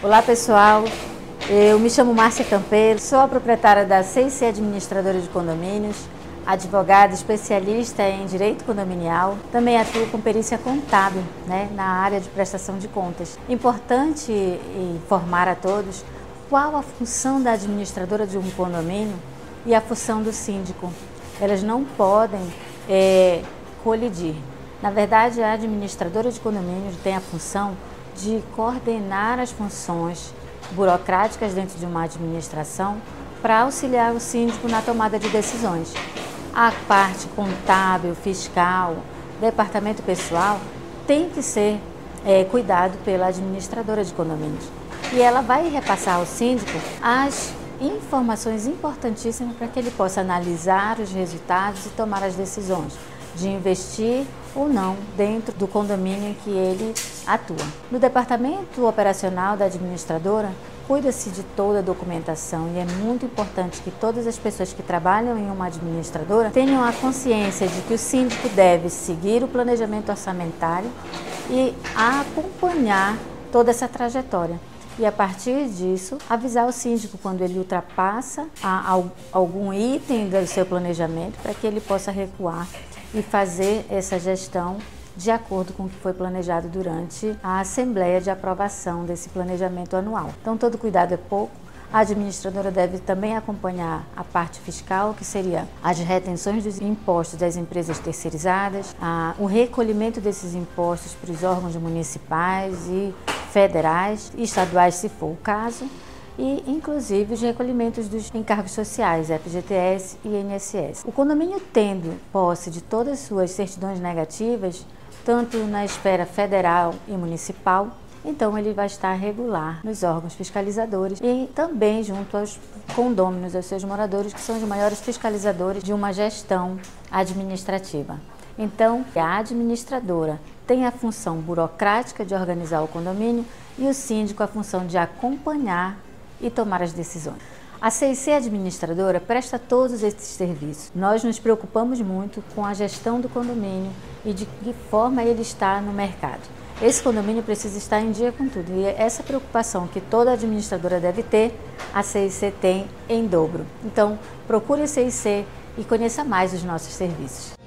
Olá pessoal, eu me chamo Márcia Campeiro, sou a proprietária da CIC Administradora de Condomínios, advogada especialista em direito condominial, também atuo com perícia contábil né, na área de prestação de contas. Importante informar a todos qual a função da administradora de um condomínio e a função do síndico. Elas não podem é, colidir. Na verdade, a administradora de condomínios tem a função de coordenar as funções burocráticas dentro de uma administração para auxiliar o síndico na tomada de decisões. A parte contábil, fiscal, departamento pessoal tem que ser é, cuidado pela administradora de condomínios. E ela vai repassar ao síndico as informações importantíssimas para que ele possa analisar os resultados e tomar as decisões de investir ou não dentro do condomínio em que ele atua. No departamento operacional da administradora, cuida-se de toda a documentação e é muito importante que todas as pessoas que trabalham em uma administradora tenham a consciência de que o síndico deve seguir o planejamento orçamentário e acompanhar toda essa trajetória e a partir disso avisar o síndico quando ele ultrapassa a, a, algum item do seu planejamento para que ele possa recuar e fazer essa gestão de acordo com o que foi planejado durante a assembleia de aprovação desse planejamento anual. Então todo cuidado é pouco. A administradora deve também acompanhar a parte fiscal, que seria as retenções dos impostos das empresas terceirizadas, a, o recolhimento desses impostos para os órgãos municipais e federais e estaduais, se for o caso, e inclusive os recolhimentos dos encargos sociais, FGTS e INSS. O condomínio tendo posse de todas as suas certidões negativas, tanto na esfera federal e municipal, então ele vai estar regular nos órgãos fiscalizadores e também junto aos condôminos, aos seus moradores, que são os maiores fiscalizadores de uma gestão administrativa. Então, a administradora tem a função burocrática de organizar o condomínio e o síndico a função de acompanhar e tomar as decisões. A CIC Administradora presta todos esses serviços. Nós nos preocupamos muito com a gestão do condomínio e de que forma ele está no mercado. Esse condomínio precisa estar em dia com tudo e essa preocupação que toda administradora deve ter, a CIC tem em dobro. Então, procure a CIC e conheça mais os nossos serviços.